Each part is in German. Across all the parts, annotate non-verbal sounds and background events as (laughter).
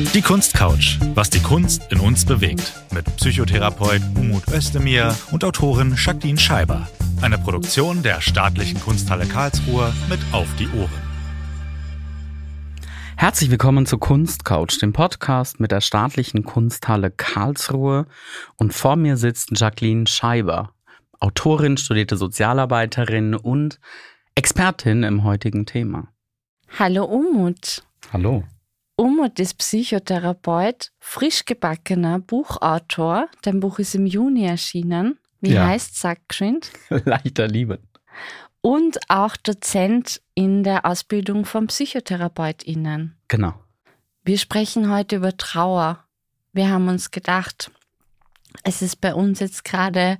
Die Kunstcouch, was die Kunst in uns bewegt. Mit Psychotherapeut Umut Özdemir und Autorin Jacqueline Scheiber. Eine Produktion der Staatlichen Kunsthalle Karlsruhe mit Auf die Ohren. Herzlich willkommen zu Kunstcouch, dem Podcast mit der Staatlichen Kunsthalle Karlsruhe. Und vor mir sitzt Jacqueline Scheiber, Autorin, studierte Sozialarbeiterin und Expertin im heutigen Thema. Hallo Umut. Hallo. Umut ist Psychotherapeut, frisch gebackener Buchautor. Dein Buch ist im Juni erschienen. Wie Ja. heißt Sag geschwind. (laughs) Leichter Liebe. Und auch Dozent in der Ausbildung von PsychotherapeutInnen. Genau. Wir sprechen heute über Trauer. Wir haben uns gedacht, es ist bei uns jetzt gerade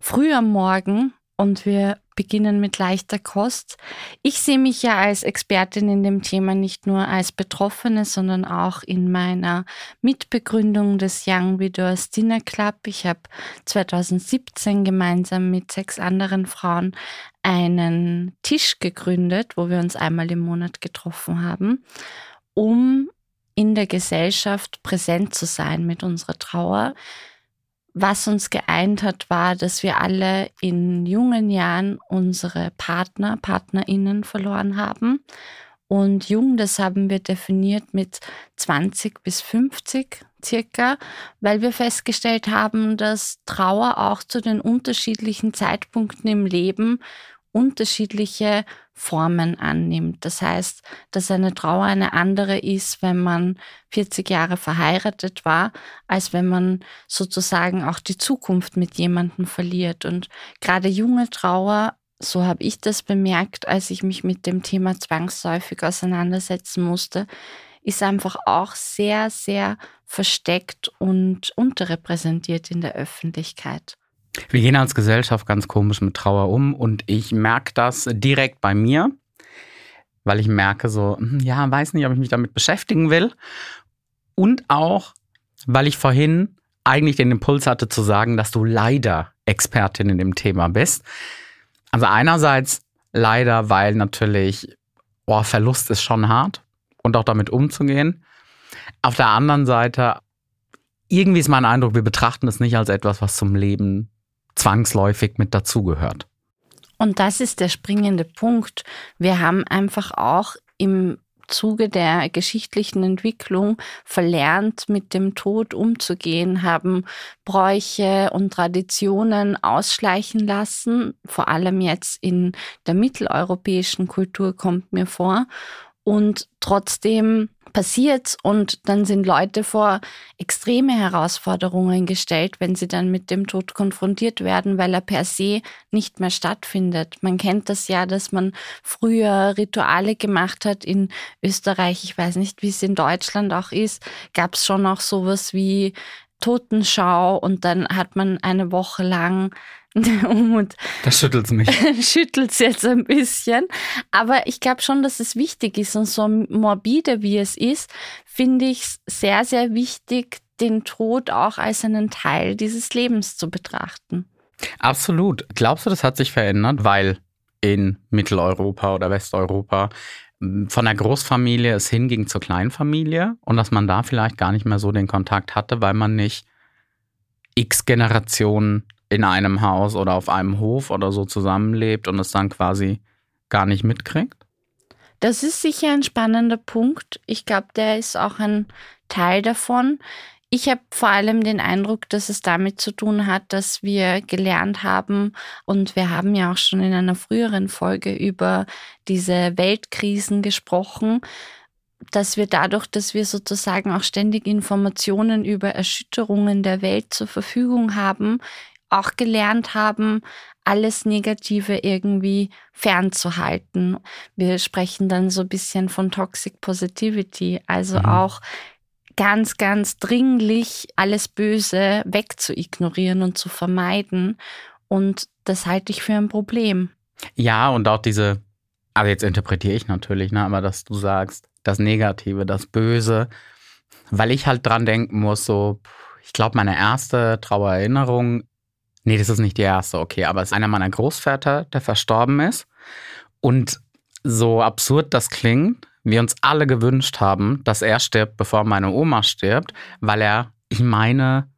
früh am Morgen und wir beginnen mit leichter Kost. Ich sehe mich ja als Expertin in dem Thema nicht nur als Betroffene, sondern auch in meiner Mitbegründung des Young Widows Dinner Club. Ich habe 2017 gemeinsam mit sechs anderen Frauen einen Tisch gegründet, wo wir uns einmal im Monat getroffen haben, um in der Gesellschaft präsent zu sein mit unserer Trauer. Was uns geeint hat, war, dass wir alle in jungen Jahren unsere Partner, Partnerinnen verloren haben. Und jung, das haben wir definiert mit 20 bis 50 circa, weil wir festgestellt haben, dass Trauer auch zu den unterschiedlichen Zeitpunkten im Leben unterschiedliche Formen annimmt. Das heißt, dass eine Trauer eine andere ist, wenn man 40 Jahre verheiratet war, als wenn man sozusagen auch die Zukunft mit jemandem verliert. Und gerade junge Trauer, so habe ich das bemerkt, als ich mich mit dem Thema zwangsläufig auseinandersetzen musste, ist einfach auch sehr, sehr versteckt und unterrepräsentiert in der Öffentlichkeit. Wir gehen als Gesellschaft ganz komisch mit Trauer um und ich merke das direkt bei mir, weil ich merke so, hm, ja, weiß nicht, ob ich mich damit beschäftigen will. Und auch, weil ich vorhin eigentlich den Impuls hatte zu sagen, dass du leider Expertin in dem Thema bist. Also einerseits leider, weil natürlich, oh, Verlust ist schon hart und auch damit umzugehen. Auf der anderen Seite, irgendwie ist mein Eindruck, wir betrachten es nicht als etwas, was zum Leben zwangsläufig mit dazugehört. Und das ist der springende Punkt. Wir haben einfach auch im Zuge der geschichtlichen Entwicklung verlernt, mit dem Tod umzugehen, haben Bräuche und Traditionen ausschleichen lassen, vor allem jetzt in der mitteleuropäischen Kultur kommt mir vor. Und trotzdem passiert's und dann sind Leute vor extreme Herausforderungen gestellt, wenn sie dann mit dem Tod konfrontiert werden, weil er per se nicht mehr stattfindet. Man kennt das ja, dass man früher Rituale gemacht hat in Österreich, ich weiß nicht, wie es in Deutschland auch ist, gab es schon auch sowas wie Totenschau und dann hat man eine Woche lang (laughs) und Das schüttelt mich. (laughs) schüttelt es jetzt ein bisschen. Aber ich glaube schon, dass es wichtig ist. Und so morbide wie es ist, finde ich es sehr, sehr wichtig, den Tod auch als einen Teil dieses Lebens zu betrachten. Absolut. Glaubst du, das hat sich verändert, weil in Mitteleuropa oder Westeuropa m, von der Großfamilie es hinging zur Kleinfamilie und dass man da vielleicht gar nicht mehr so den Kontakt hatte, weil man nicht x Generationen in einem Haus oder auf einem Hof oder so zusammenlebt und es dann quasi gar nicht mitkriegt? Das ist sicher ein spannender Punkt. Ich glaube, der ist auch ein Teil davon. Ich habe vor allem den Eindruck, dass es damit zu tun hat, dass wir gelernt haben und wir haben ja auch schon in einer früheren Folge über diese Weltkrisen gesprochen, dass wir dadurch, dass wir sozusagen auch ständig Informationen über Erschütterungen der Welt zur Verfügung haben, auch gelernt haben, alles Negative irgendwie fernzuhalten. Wir sprechen dann so ein bisschen von Toxic Positivity, also Mhm. auch ganz, ganz dringlich alles Böse wegzuignorieren und zu vermeiden. Und das halte ich für ein Problem. Ja, und auch diese, also jetzt interpretiere ich natürlich, ne, aber dass du sagst, das Negative, das Böse, weil ich halt dran denken muss, so, ich glaube, meine erste Trauererinnerung, nee, das ist nicht die erste, okay, aber es ist einer meiner Großväter, der verstorben ist. Und so absurd das klingt, wir uns alle gewünscht haben, dass er stirbt, bevor meine Oma stirbt, weil er, ich meine,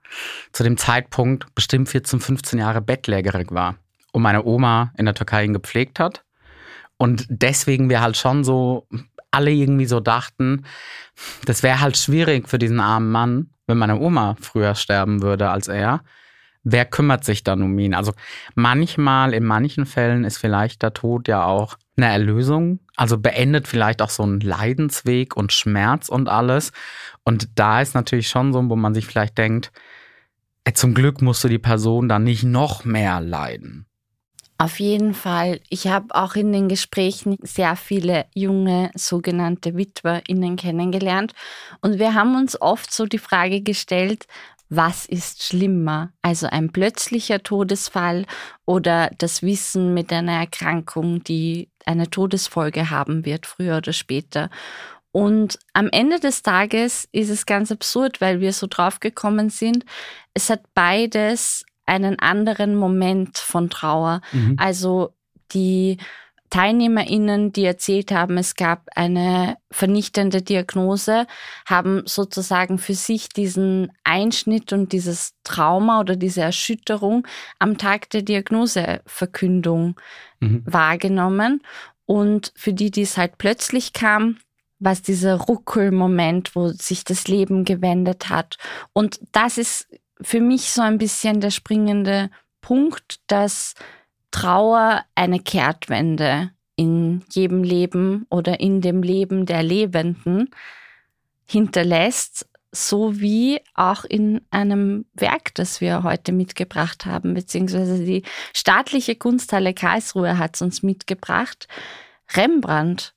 zu dem Zeitpunkt bestimmt 14, 15 Jahre bettlägerig war und meine Oma in der Türkei ihn gepflegt hat. Und deswegen wir halt schon so alle irgendwie so dachten, das wäre halt schwierig für diesen armen Mann, wenn meine Oma früher sterben würde als er. Wer kümmert sich dann um ihn? Also manchmal, in manchen Fällen ist vielleicht der Tod ja auch eine Erlösung, also beendet vielleicht auch so einen Leidensweg und Schmerz und alles. Und da ist natürlich schon so, wo man sich vielleicht denkt, ey, zum Glück musste die Person dann nicht noch mehr leiden. Auf jeden Fall. Ich habe auch in den Gesprächen sehr viele junge sogenannte WitwerInnen kennengelernt. Und wir haben uns oft so die Frage gestellt, was ist schlimmer? Also ein plötzlicher Todesfall oder das Wissen mit einer Erkrankung, die eine Todesfolge haben wird, früher oder später. Und am Ende des Tages ist es ganz absurd, weil wir so drauf gekommen sind. Es hat beides einen anderen Moment von Trauer. Mhm. Also die TeilnehmerInnen, die erzählt haben, es gab eine vernichtende Diagnose, haben sozusagen für sich diesen Einschnitt und dieses Trauma oder diese Erschütterung am Tag der Diagnoseverkündung mhm. wahrgenommen. Und für die, die es halt plötzlich kam, war es dieser Ruckelmoment, wo sich das Leben gewendet hat. Und das ist für mich so ein bisschen der springende Punkt, dass Trauer eine Kehrtwende in jedem Leben oder in dem Leben der Lebenden hinterlässt, so wie auch in einem Werk, das wir heute mitgebracht haben, beziehungsweise die staatliche Kunsthalle Karlsruhe hat es uns mitgebracht. Rembrandt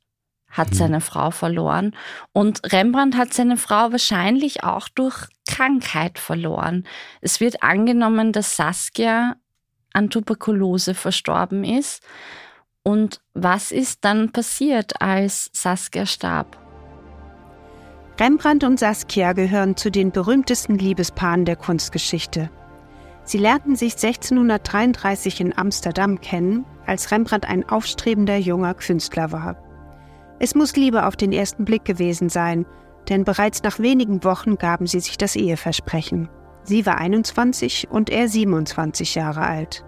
hat mhm. seine Frau verloren. Und Rembrandt hat seine Frau wahrscheinlich auch durch Krankheit verloren. Es wird angenommen, dass Saskia an Tuberkulose verstorben ist. Und was ist dann passiert, als Saskia starb? Rembrandt und Saskia gehören zu den berühmtesten Liebespaaren der Kunstgeschichte. Sie lernten sich 1633 in Amsterdam kennen, als Rembrandt ein aufstrebender junger Künstler war. Es muss Liebe auf den ersten Blick gewesen sein, denn bereits nach wenigen Wochen gaben sie sich das Eheversprechen. Sie war 21 und er 27 Jahre alt.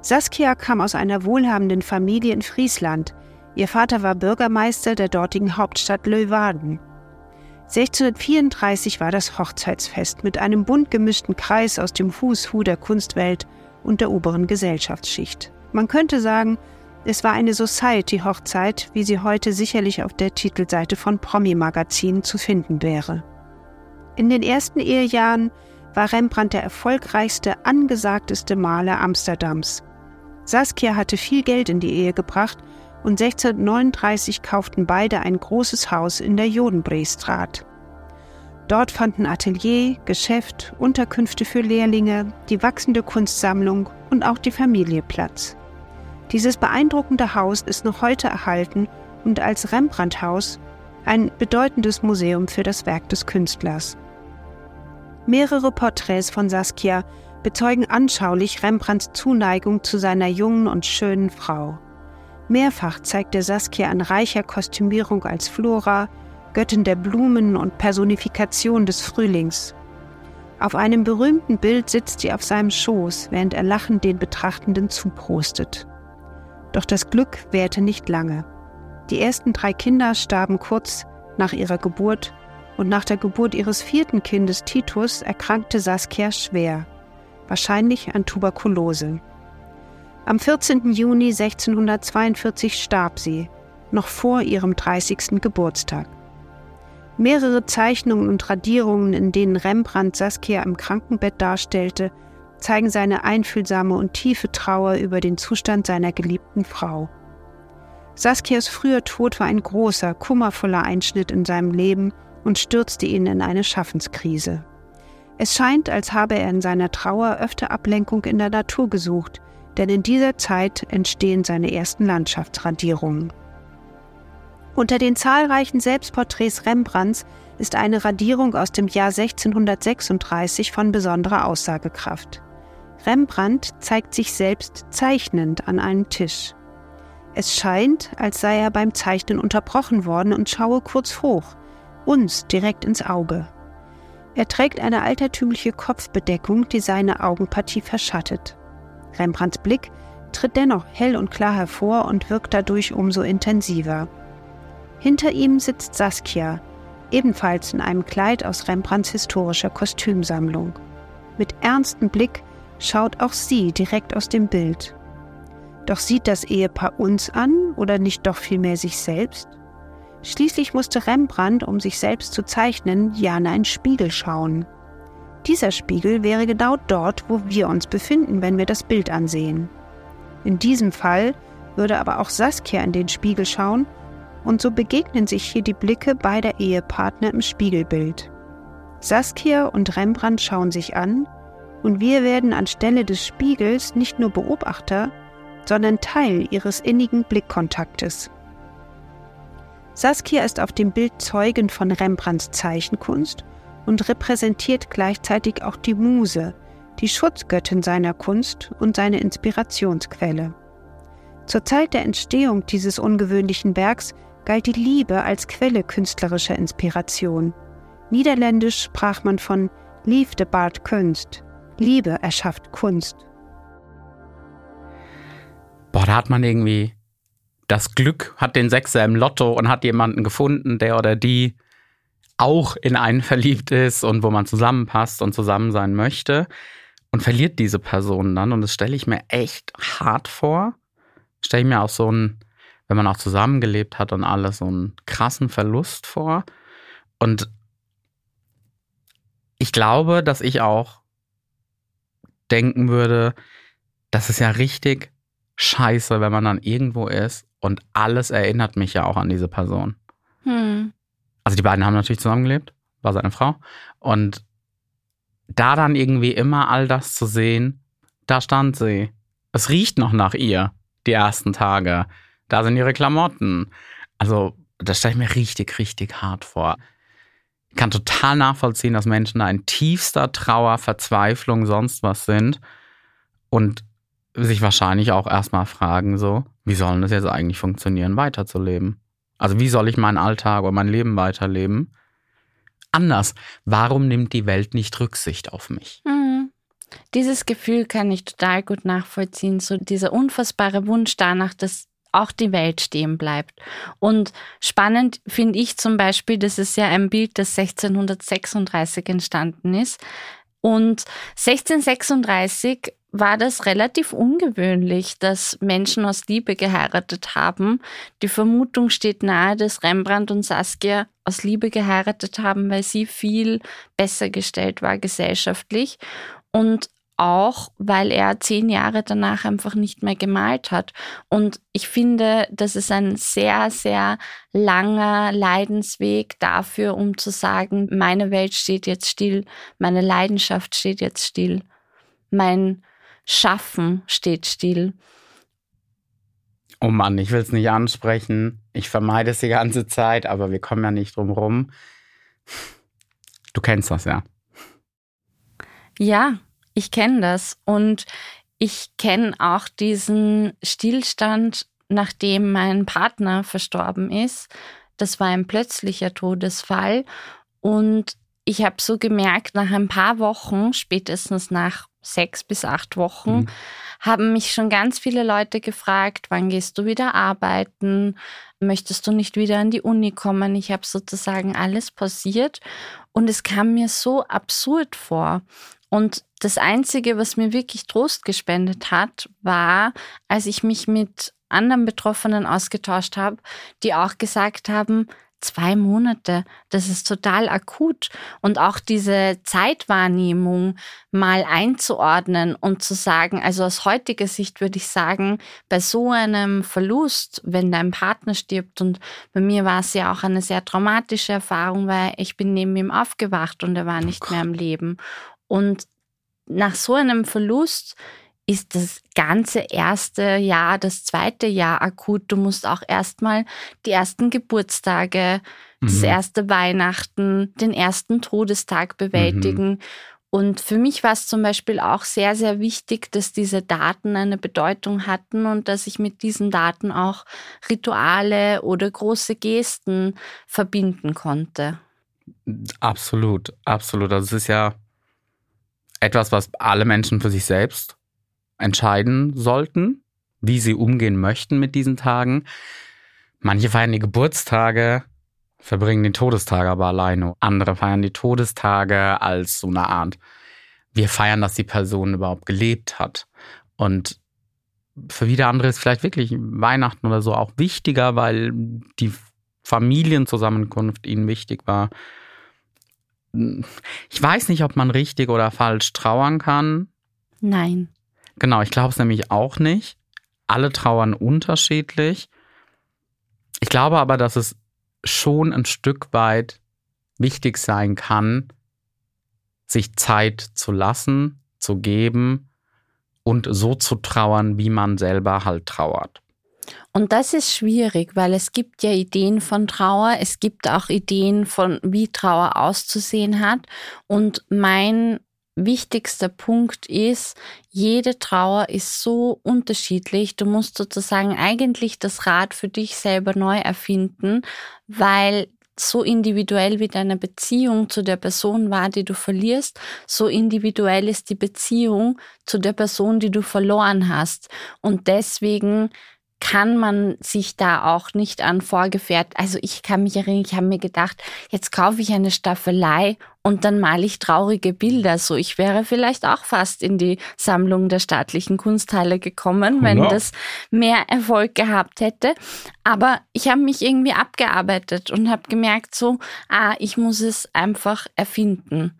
Saskia kam aus einer wohlhabenden Familie in Friesland. Ihr Vater war Bürgermeister der dortigen Hauptstadt Leeuwarden. 1634 war das Hochzeitsfest mit einem bunt gemischten Kreis aus dem Fußhu der Kunstwelt und der oberen Gesellschaftsschicht. Man könnte sagen, es war eine Society-Hochzeit, wie sie heute sicherlich auf der Titelseite von Promi-Magazinen zu finden wäre. In den ersten Ehejahren war Rembrandt der erfolgreichste, angesagteste Maler Amsterdams. Saskia hatte viel Geld in die Ehe gebracht und 1639 kauften beide ein großes Haus in der Jodenbreestraat. Dort fanden Atelier, Geschäft, Unterkünfte für Lehrlinge, die wachsende Kunstsammlung und auch die Familie Platz. Dieses beeindruckende Haus ist noch heute erhalten und als Rembrandt-Haus ein bedeutendes Museum für das Werk des Künstlers. Mehrere Porträts von Saskia bezeugen anschaulich Rembrandts Zuneigung zu seiner jungen und schönen Frau. Mehrfach zeigt er Saskia an reicher Kostümierung als Flora, Göttin der Blumen und Personifikation des Frühlings. Auf einem berühmten Bild sitzt sie auf seinem Schoß, während er lachend den Betrachtenden zuprostet. Doch das Glück währte nicht lange. Die ersten drei Kinder starben kurz nach ihrer Geburt und nach der Geburt ihres vierten Kindes Titus erkrankte Saskia schwer, wahrscheinlich an Tuberkulose. Am 14. Juni 1642 starb sie, noch vor ihrem 30. Geburtstag. Mehrere Zeichnungen und Radierungen, in denen Rembrandt Saskia im Krankenbett darstellte, zeigen seine einfühlsame und tiefe Trauer über den Zustand seiner geliebten Frau. Saskias früher Tod war ein großer, kummervoller Einschnitt in seinem Leben und stürzte ihn in eine Schaffenskrise. Es scheint, als habe er in seiner Trauer öfter Ablenkung in der Natur gesucht, denn in dieser Zeit entstehen seine ersten Landschaftsradierungen. Unter den zahlreichen Selbstporträts Rembrandts ist eine Radierung aus dem Jahr 1636 von besonderer Aussagekraft. Rembrandt zeigt sich selbst zeichnend an einem Tisch. Es scheint, als sei er beim Zeichnen unterbrochen worden und schaue kurz hoch, uns direkt ins Auge. Er trägt eine altertümliche Kopfbedeckung, die seine Augenpartie verschattet. Rembrandts Blick tritt dennoch hell und klar hervor und wirkt dadurch umso intensiver. Hinter ihm sitzt Saskia, ebenfalls in einem Kleid aus Rembrandts historischer Kostümsammlung. Mit ernstem Blick schaut auch sie direkt aus dem Bild. Doch sieht das Ehepaar uns an oder nicht doch vielmehr sich selbst? Schließlich musste Rembrandt, um sich selbst zu zeichnen, ja in einen Spiegel schauen. Dieser Spiegel wäre genau dort, wo wir uns befinden, wenn wir das Bild ansehen. In diesem Fall würde aber auch Saskia in den Spiegel schauen und so begegnen sich hier die Blicke beider Ehepartner im Spiegelbild. Saskia und Rembrandt schauen sich an und wir werden anstelle des Spiegels nicht nur Beobachter, sondern Teil ihres innigen Blickkontaktes. Saskia ist auf dem Bild Zeugin von Rembrandts Zeichenkunst und repräsentiert gleichzeitig auch die Muse, die Schutzgöttin seiner Kunst und seine Inspirationsquelle. Zur Zeit der Entstehung dieses ungewöhnlichen Werks galt die Liebe als Quelle künstlerischer Inspiration. Niederländisch sprach man von Liefde baart Kunst. Liebe erschafft Kunst. Boah, da hat man irgendwie das Glück, hat den Sechser im Lotto und hat jemanden gefunden, der oder die auch in einen verliebt ist und wo man zusammenpasst und zusammen sein möchte und verliert diese Person dann. Und das stelle ich mir echt hart vor. Stelle ich mir auch so einen, wenn man auch zusammengelebt hat und alles, so einen krassen Verlust vor. Und ich glaube, dass ich auch denken würde, das ist ja richtig scheiße, wenn man dann irgendwo ist und alles erinnert mich ja auch an diese Person. Hm. Also die beiden haben natürlich zusammengelebt, war seine Frau. Und da dann irgendwie immer all das zu sehen, da stand sie. Es riecht noch nach ihr, die ersten Tage. Da sind ihre Klamotten. Also, das stelle ich mir richtig, richtig hart vor. Ich kann total nachvollziehen, dass Menschen da in tiefster Trauer, Verzweiflung, sonst was sind. Und sich wahrscheinlich auch erstmal fragen, so, wie soll das jetzt eigentlich funktionieren, weiterzuleben? Also wie soll ich meinen Alltag oder mein Leben weiterleben? Anders. Warum nimmt die Welt nicht Rücksicht auf mich? Mhm. Dieses Gefühl kann ich total gut nachvollziehen. So dieser unfassbare Wunsch danach, dass auch die Welt stehen bleibt. Und spannend finde ich zum Beispiel, das ist ja ein Bild, das 1636 entstanden ist. Und 1636 war das relativ ungewöhnlich, dass Menschen aus Liebe geheiratet haben. Die Vermutung steht nahe, dass Rembrandt und Saskia aus Liebe geheiratet haben, weil sie viel besser gestellt war gesellschaftlich und auch, weil er zehn Jahre danach einfach nicht mehr gemalt hat. Und ich finde, das ist ein sehr, sehr langer Leidensweg dafür, um zu sagen, meine Welt steht jetzt still, meine Leidenschaft steht jetzt still, mein Schaffen steht still. Oh Mann, ich will es nicht ansprechen. Ich vermeide es die ganze Zeit, aber wir kommen ja nicht drum rum. Du kennst das ja. Ja, ich kenne das. Und ich kenne auch diesen Stillstand, nachdem mein Partner verstorben ist. Das war ein plötzlicher Todesfall. Und ich habe so gemerkt, nach ein paar Wochen, spätestens nach sechs bis acht Wochen, mhm. haben mich schon ganz viele Leute gefragt, wann gehst du wieder arbeiten? Möchtest du nicht wieder an die Uni kommen? Ich habe sozusagen alles pausiert und es kam mir so absurd vor. Und das Einzige, was mir wirklich Trost gespendet hat, war, als ich mich mit anderen Betroffenen ausgetauscht habe, die auch gesagt haben, zwei Monate, das ist total akut. Und auch diese Zeitwahrnehmung mal einzuordnen und zu sagen, also aus heutiger Sicht würde ich sagen, bei so einem Verlust, wenn dein Partner stirbt, und bei mir war es ja auch eine sehr traumatische Erfahrung, weil ich bin neben ihm aufgewacht und er war nicht oh mehr am Leben. Und nach so einem Verlust ist das ganze erste Jahr, das zweite Jahr akut. Du musst auch erstmal die ersten Geburtstage, mhm. das erste Weihnachten, den ersten Todestag bewältigen. Mhm. Und für mich war es zum Beispiel auch sehr, sehr wichtig, dass diese Daten eine Bedeutung hatten und dass ich mit diesen Daten auch Rituale oder große Gesten verbinden konnte. Absolut, absolut. Das ist ja etwas, was alle Menschen für sich selbst entscheiden sollten, wie sie umgehen möchten mit diesen Tagen. Manche feiern die Geburtstage, verbringen die Todestage aber alleine. Andere feiern die Todestage als so eine Art, wir feiern, dass die Person überhaupt gelebt hat. Und für wieder andere ist vielleicht wirklich Weihnachten oder so auch wichtiger, weil die Familienzusammenkunft ihnen wichtig war. Ich weiß nicht, ob man richtig oder falsch trauern kann. Nein. Genau, ich glaube es nämlich auch nicht. Alle trauern unterschiedlich. Ich glaube aber, dass es schon ein Stück weit wichtig sein kann, sich Zeit zu lassen, zu geben und so zu trauern, wie man selber halt trauert. Und das ist schwierig, weil es gibt ja Ideen von Trauer, es gibt auch Ideen von, wie Trauer auszusehen hat. Und mein wichtigster Punkt ist, jede Trauer ist so unterschiedlich. Du musst sozusagen eigentlich das Rad für dich selber neu erfinden, weil so individuell wie deine Beziehung zu der Person war, die du verlierst, so individuell ist die Beziehung zu der Person, die du verloren hast. Und deswegen kann man sich da auch nicht an vorgefährt. Also ich kann mich erinnern, ich habe mir gedacht, jetzt kaufe ich eine Staffelei und dann male ich traurige Bilder. So, ich wäre vielleicht auch fast in die Sammlung der staatlichen Kunsthalle gekommen, wenn das mehr Erfolg gehabt hätte. Aber ich habe mich irgendwie abgearbeitet und habe gemerkt, so, ah, ich muss es einfach erfinden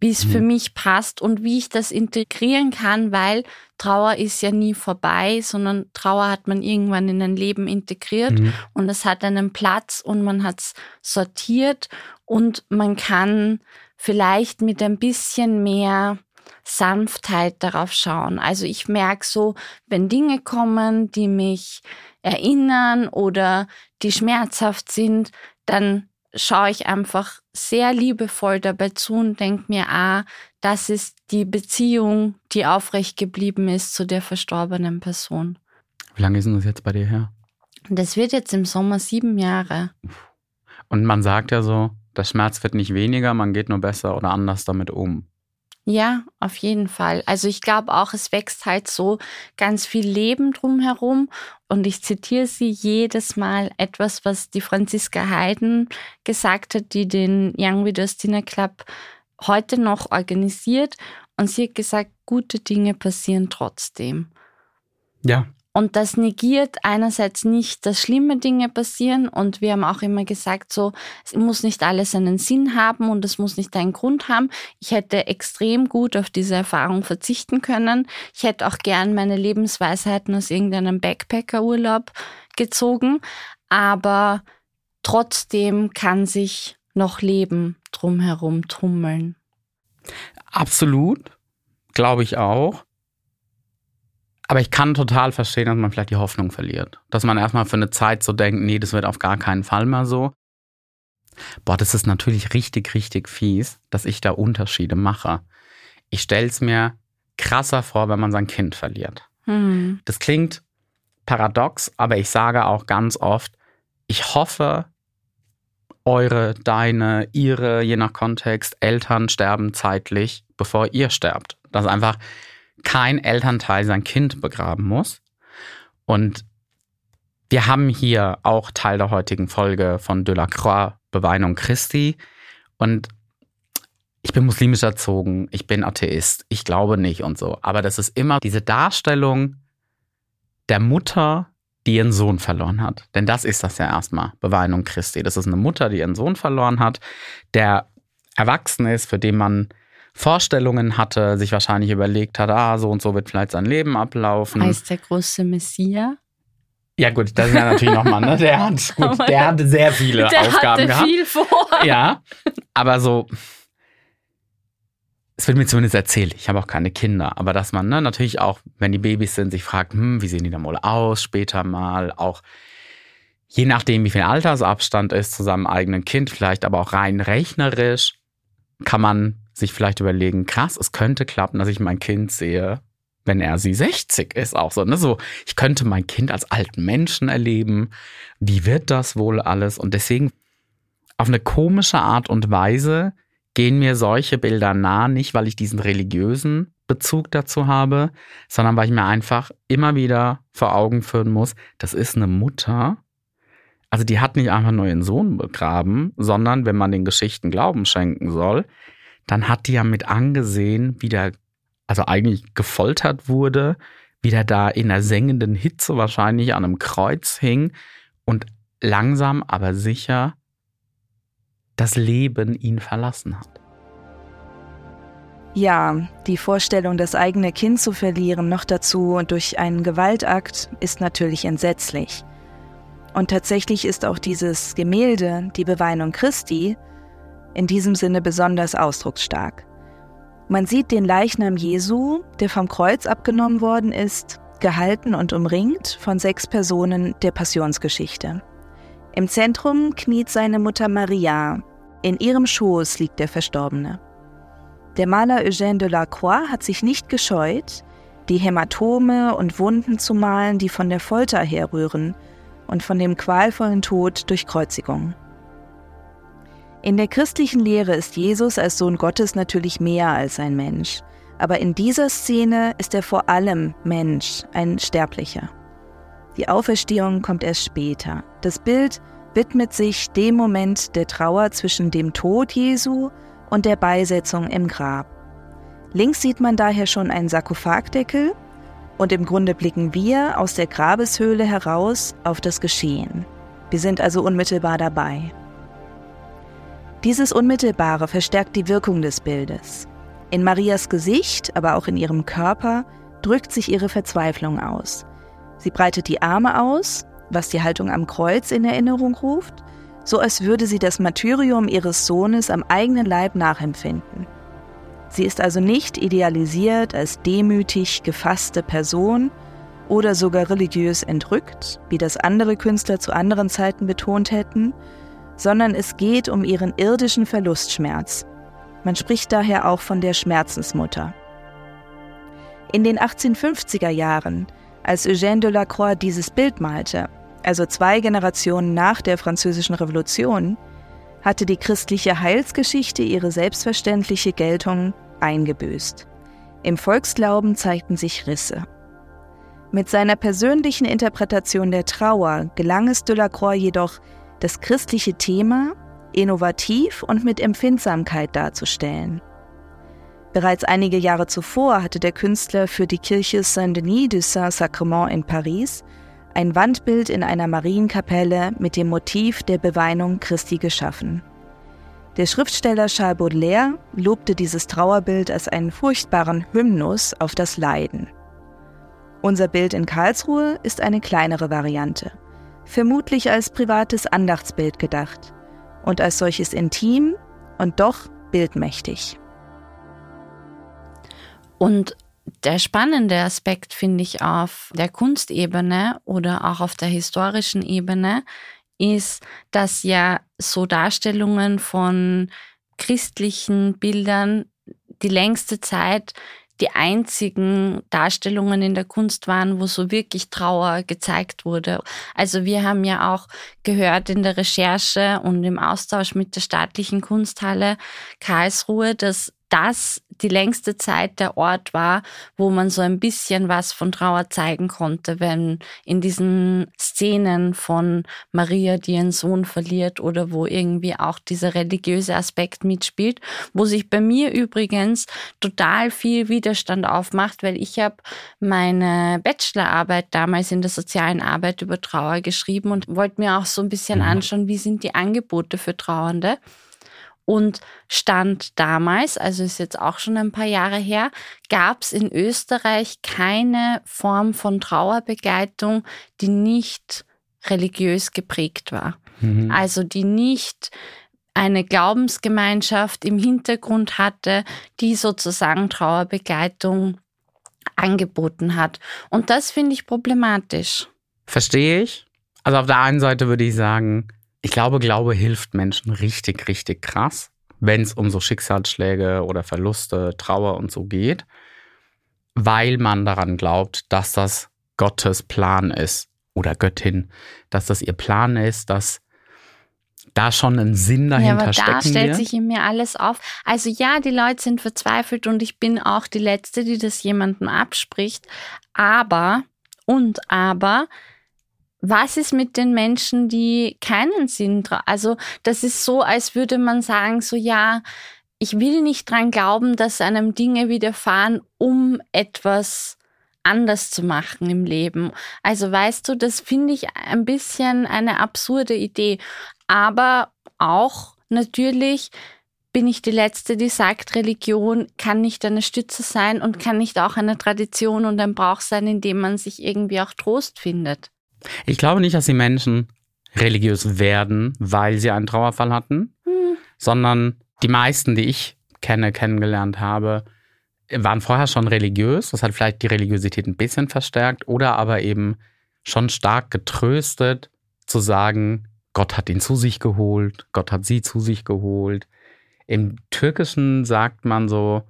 wie es mhm. für mich passt und wie ich das integrieren kann, weil Trauer ist ja nie vorbei, sondern Trauer hat man irgendwann in ein Leben integriert mhm. und es hat einen Platz und man hat es sortiert und man kann vielleicht mit ein bisschen mehr Sanftheit darauf schauen. Also ich merke so, wenn Dinge kommen, die mich erinnern oder die schmerzhaft sind, dann schaue ich einfach sehr liebevoll dabei zu und denke mir, ah, das ist die Beziehung, die aufrecht geblieben ist zu der verstorbenen Person. Wie lange ist denn das jetzt bei dir her? Das wird jetzt im Sommer sieben Jahre. Und man sagt ja so, der Schmerz wird nicht weniger, man geht nur besser oder anders damit um. Ja, auf jeden Fall. Also ich glaube auch, es wächst halt so ganz viel Leben drumherum. Und ich zitiere sie jedes Mal etwas, was die Franziska Hayden gesagt hat, die den Young Widows Dinner Club heute noch organisiert. Und sie hat gesagt, gute Dinge passieren trotzdem. Ja, und das negiert einerseits nicht, dass schlimme Dinge passieren. Und wir haben auch immer gesagt, so, es muss nicht alles einen Sinn haben und es muss nicht einen Grund haben. Ich hätte extrem gut auf diese Erfahrung verzichten können. Ich hätte auch gern meine Lebensweisheiten aus irgendeinem Backpacker-Urlaub gezogen. Aber trotzdem kann sich noch Leben drumherum tummeln. Absolut, glaube ich auch. Aber ich kann total verstehen, dass man vielleicht die Hoffnung verliert. Dass man erstmal für eine Zeit so denkt, nee, das wird auf gar keinen Fall mehr so. Boah, das ist natürlich richtig, richtig fies, dass ich da Unterschiede mache. Ich stelle es mir krasser vor, wenn man sein Kind verliert. Mhm. Das klingt paradox, aber ich sage auch ganz oft, ich hoffe, eure, deine, ihre, je nach Kontext, Eltern sterben zeitlich, bevor ihr sterbt. Dass einfach kein Elternteil sein Kind begraben muss. Und wir haben hier auch Teil der heutigen Folge von Delacroix, Beweinung Christi. Und ich bin muslimisch erzogen, ich bin Atheist, ich glaube nicht und so. Aber das ist immer diese Darstellung der Mutter, die ihren Sohn verloren hat. Denn das ist das ja erstmal, Beweinung Christi. Das ist eine Mutter, die ihren Sohn verloren hat, der erwachsen ist, für den man Vorstellungen hatte, sich wahrscheinlich überlegt hat, ah, so und so wird vielleicht sein Leben ablaufen. Heißt der große Messias? Ja, gut, das ist ja natürlich nochmal, ne? Der hat, (laughs) gut, der hatte sehr viele der Aufgaben hatte gehabt. viel vor. Ja, aber so, es wird mir zumindest erzählt, ich habe auch keine Kinder, aber dass man ne, natürlich auch, wenn die Babys sind, sich fragt, hm, wie sehen die dann wohl aus, später mal, auch je nachdem, wie viel Altersabstand ist zu seinem eigenen Kind, vielleicht aber auch rein rechnerisch, kann man sich vielleicht überlegen, krass, es könnte klappen, dass ich mein Kind sehe, wenn er sie 60 ist, auch so. Ne? so ich könnte mein Kind als alten Menschen erleben. Wie wird das wohl alles? Und deswegen auf eine komische Art und Weise gehen mir solche Bilder nah, nicht weil ich diesen religiösen Bezug dazu habe, sondern weil ich mir einfach immer wieder vor Augen führen muss, das ist eine Mutter. Also die hat nicht einfach nur ihren Sohn begraben, sondern wenn man den Geschichten Glauben schenken soll, dann hat die ja mit angesehen, wie der, also eigentlich gefoltert wurde, wie der da in der sengenden Hitze wahrscheinlich an einem Kreuz hing und langsam aber sicher das Leben ihn verlassen hat. Ja, die Vorstellung, das eigene Kind zu verlieren, noch dazu durch einen Gewaltakt, ist natürlich entsetzlich. Und tatsächlich ist auch dieses Gemälde, die Beweinung Christi, in diesem Sinne besonders ausdrucksstark. Man sieht den Leichnam Jesu, der vom Kreuz abgenommen worden ist, gehalten und umringt von sechs Personen der Passionsgeschichte. Im Zentrum kniet seine Mutter Maria, in ihrem Schoß liegt der Verstorbene. Der Maler Eugène Delacroix hat sich nicht gescheut, die Hämatome und Wunden zu malen, die von der Folter herrühren und von dem qualvollen Tod durch Kreuzigung. In der christlichen Lehre ist Jesus als Sohn Gottes natürlich mehr als ein Mensch, aber in dieser Szene ist er vor allem Mensch, ein Sterblicher. Die Auferstehung kommt erst später. Das Bild widmet sich dem Moment der Trauer zwischen dem Tod Jesu und der Beisetzung im Grab. Links sieht man daher schon einen Sarkophagdeckel und im Grunde blicken wir aus der Grabeshöhle heraus auf das Geschehen. Wir sind also unmittelbar dabei. Dieses Unmittelbare verstärkt die Wirkung des Bildes. In Marias Gesicht, aber auch in ihrem Körper, drückt sich ihre Verzweiflung aus. Sie breitet die Arme aus, was die Haltung am Kreuz in Erinnerung ruft, so als würde sie das Martyrium ihres Sohnes am eigenen Leib nachempfinden. Sie ist also nicht idealisiert als demütig gefasste Person oder sogar religiös entrückt, wie das andere Künstler zu anderen Zeiten betont hätten, sondern es geht um ihren irdischen Verlustschmerz. Man spricht daher auch von der Schmerzensmutter. In den 1850er Jahren, als Eugène Delacroix dieses Bild malte, also zwei Generationen nach der Französischen Revolution, hatte die christliche Heilsgeschichte ihre selbstverständliche Geltung eingebüßt. Im Volksglauben zeigten sich Risse. Mit seiner persönlichen Interpretation der Trauer gelang es Delacroix jedoch, das christliche Thema innovativ und mit Empfindsamkeit darzustellen. Bereits einige Jahre zuvor hatte der Künstler für die Kirche Saint-Denis du Saint-Sacrement in Paris ein Wandbild in einer Marienkapelle mit dem Motiv der Beweinung Christi geschaffen. Der Schriftsteller Charles Baudelaire lobte dieses Trauerbild als einen furchtbaren Hymnus auf das Leiden. Unser Bild in Karlsruhe ist eine kleinere Variante, vermutlich als privates Andachtsbild gedacht und als solches intim und doch bildmächtig. Und der spannende Aspekt finde ich auf der Kunstebene oder auch auf der historischen Ebene ist, dass ja so Darstellungen von christlichen Bildern die längste Zeit die einzigen Darstellungen in der Kunst waren, wo so wirklich Trauer gezeigt wurde. Also wir haben ja auch gehört in der Recherche und im Austausch mit der staatlichen Kunsthalle Karlsruhe, dass das die längste Zeit der Ort war, wo man so ein bisschen was von Trauer zeigen konnte, wenn in diesen Szenen von Maria, die ihren Sohn verliert oder wo irgendwie auch dieser religiöse Aspekt mitspielt, wo sich bei mir übrigens total viel Widerstand aufmacht, weil ich habe meine Bachelorarbeit damals in der sozialen Arbeit über Trauer geschrieben und wollte mir auch so ein bisschen mhm. anschauen, wie sind die Angebote für Trauernde und stand damals, also ist jetzt auch schon ein paar Jahre her, gab es in Österreich keine Form von Trauerbegleitung, die nicht religiös geprägt war. Mhm. Also die nicht eine Glaubensgemeinschaft im Hintergrund hatte, die sozusagen Trauerbegleitung angeboten hat. Und das finde ich problematisch. Verstehe ich. Also auf der einen Seite würde ich sagen, ich glaube, Glaube hilft Menschen richtig, richtig krass. wenn es um so Schicksalsschläge oder Verluste, Trauer und so geht, weil man daran glaubt, dass das Gottes Plan ist oder Göttin, dass das ihr Plan ist, dass da schon ein Sinn dahinter ja, aber da stellt wird. sich in mir alles auf. Also ja, die Leute sind verzweifelt und ich bin auch die Letzte, die das jemandem abspricht. Aber, und aber, was ist mit den Menschen, die keinen Sinn tragen? Also das ist so, als würde man sagen, so ja, ich will nicht dran glauben, dass einem Dinge widerfahren, um etwas anders zu machen im Leben. Also weißt du, das finde ich ein bisschen eine absurde Idee. Aber auch natürlich bin ich die Letzte, die sagt, Religion kann nicht eine Stütze sein und kann nicht auch eine Tradition und ein Brauch sein, in dem man sich irgendwie auch Trost findet. Ich glaube nicht, dass die Menschen religiös werden, weil sie einen Trauerfall hatten, hm. sondern die meisten, die ich kenne, kennengelernt habe, waren vorher schon religiös. Das hat vielleicht die Religiosität ein bisschen verstärkt oder aber eben schon stark getröstet zu sagen, Gott hat ihn zu sich geholt, Gott hat sie zu sich geholt. Im Türkischen sagt man so,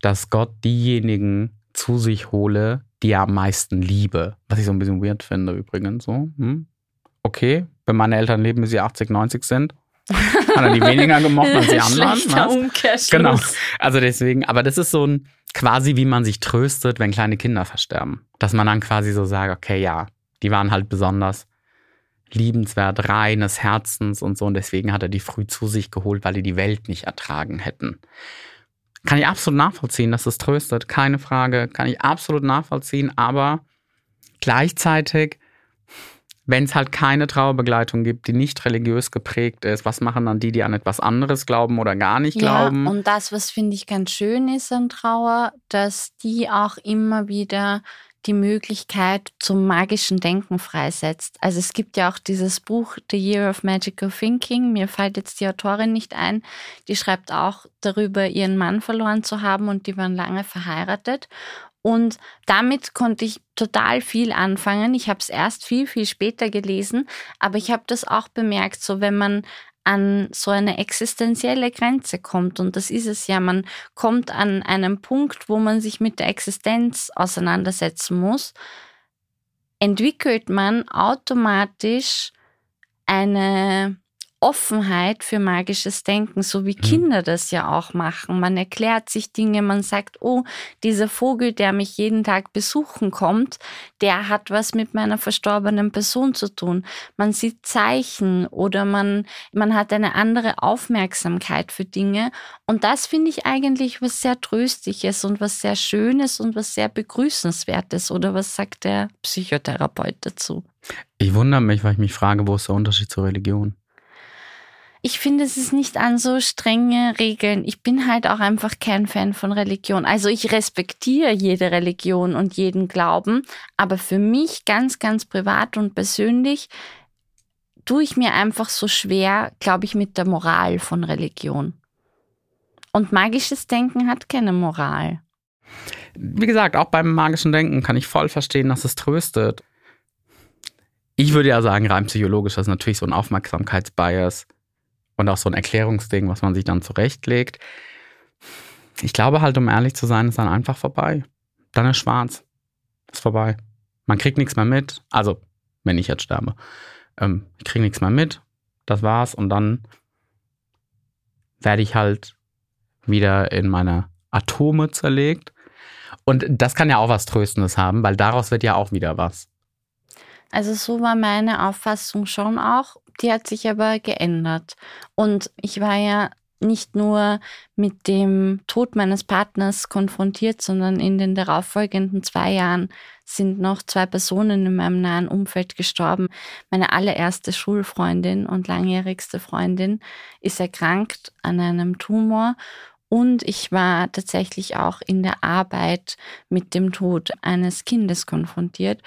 dass Gott diejenigen zu sich hole, die er am meisten liebe. Was ich so ein bisschen weird finde übrigens. So, hm? Okay, wenn meine Eltern leben, bis sie 80, 90 sind, hat er die weniger gemocht als die (laughs) anderen. Was? Genau. Also deswegen, aber das ist so ein quasi, wie man sich tröstet, wenn kleine Kinder versterben. Dass man dann quasi so sagt, okay, ja, die waren halt besonders liebenswert, reines Herzens und so. Und deswegen hat er die früh zu sich geholt, weil die die Welt nicht ertragen hätten. Kann ich absolut nachvollziehen, dass es tröstet, keine Frage. Kann ich absolut nachvollziehen, aber gleichzeitig wenn es halt keine Trauerbegleitung gibt, die nicht religiös geprägt ist, was machen dann die, die an etwas anderes glauben oder gar nicht glauben? Ja, und das, was finde ich ganz schön ist an Trauer, dass die auch immer wieder die Möglichkeit zum magischen Denken freisetzt. Also es gibt ja auch dieses Buch The Year of Magical Thinking. Mir fällt jetzt die Autorin nicht ein. Die schreibt auch darüber, ihren Mann verloren zu haben und die waren lange verheiratet. Und damit konnte ich total viel anfangen. Ich habe es erst viel, viel später gelesen, aber ich habe das auch bemerkt, so wenn man an so eine existenzielle Grenze kommt. Und das ist es ja, man kommt an einen Punkt, wo man sich mit der Existenz auseinandersetzen muss, entwickelt man automatisch eine Offenheit für magisches Denken, so wie mhm. Kinder das ja auch machen. Man erklärt sich Dinge, man sagt, oh, dieser Vogel, der mich jeden Tag besuchen kommt, der hat was mit meiner verstorbenen Person zu tun. Man sieht Zeichen oder man, man hat eine andere Aufmerksamkeit für Dinge. Und das finde ich eigentlich was sehr Tröstliches und was sehr Schönes und was sehr Begrüßenswertes. Oder was sagt der Psychotherapeut dazu? Ich wundere mich, weil ich mich frage, wo ist der Unterschied zur Religion? Ich finde, es ist nicht an so strenge Regeln. Ich bin halt auch einfach kein Fan von Religion. Also ich respektiere jede Religion und jeden Glauben, aber für mich ganz, ganz privat und persönlich tue ich mir einfach so schwer, glaube ich, mit der Moral von Religion. Und magisches Denken hat keine Moral. Wie gesagt, auch beim magischen Denken kann ich voll verstehen, dass es tröstet. Ich würde ja sagen, rein psychologisch, das ist natürlich so ein Aufmerksamkeitsbias und auch so ein Erklärungsding, was man sich dann zurechtlegt. Ich glaube halt, um ehrlich zu sein, ist dann einfach vorbei. Dann ist schwarz. Ist vorbei. Man kriegt nichts mehr mit. Also, wenn ich jetzt sterbe. Ähm, ich kriege nichts mehr mit. Das war's. Und dann werde ich halt wieder in meine Atome zerlegt. Und das kann ja auch was Tröstendes haben, weil daraus wird ja auch wieder was. Also so war meine Auffassung schon auch. Die hat sich aber geändert. Und ich war ja nicht nur mit dem Tod meines Partners konfrontiert, sondern in den darauffolgenden zwei Jahren sind noch zwei Personen in meinem nahen Umfeld gestorben. Meine allererste Schulfreundin und langjährigste Freundin ist erkrankt an einem Tumor und ich war tatsächlich auch in der Arbeit mit dem Tod eines Kindes konfrontiert.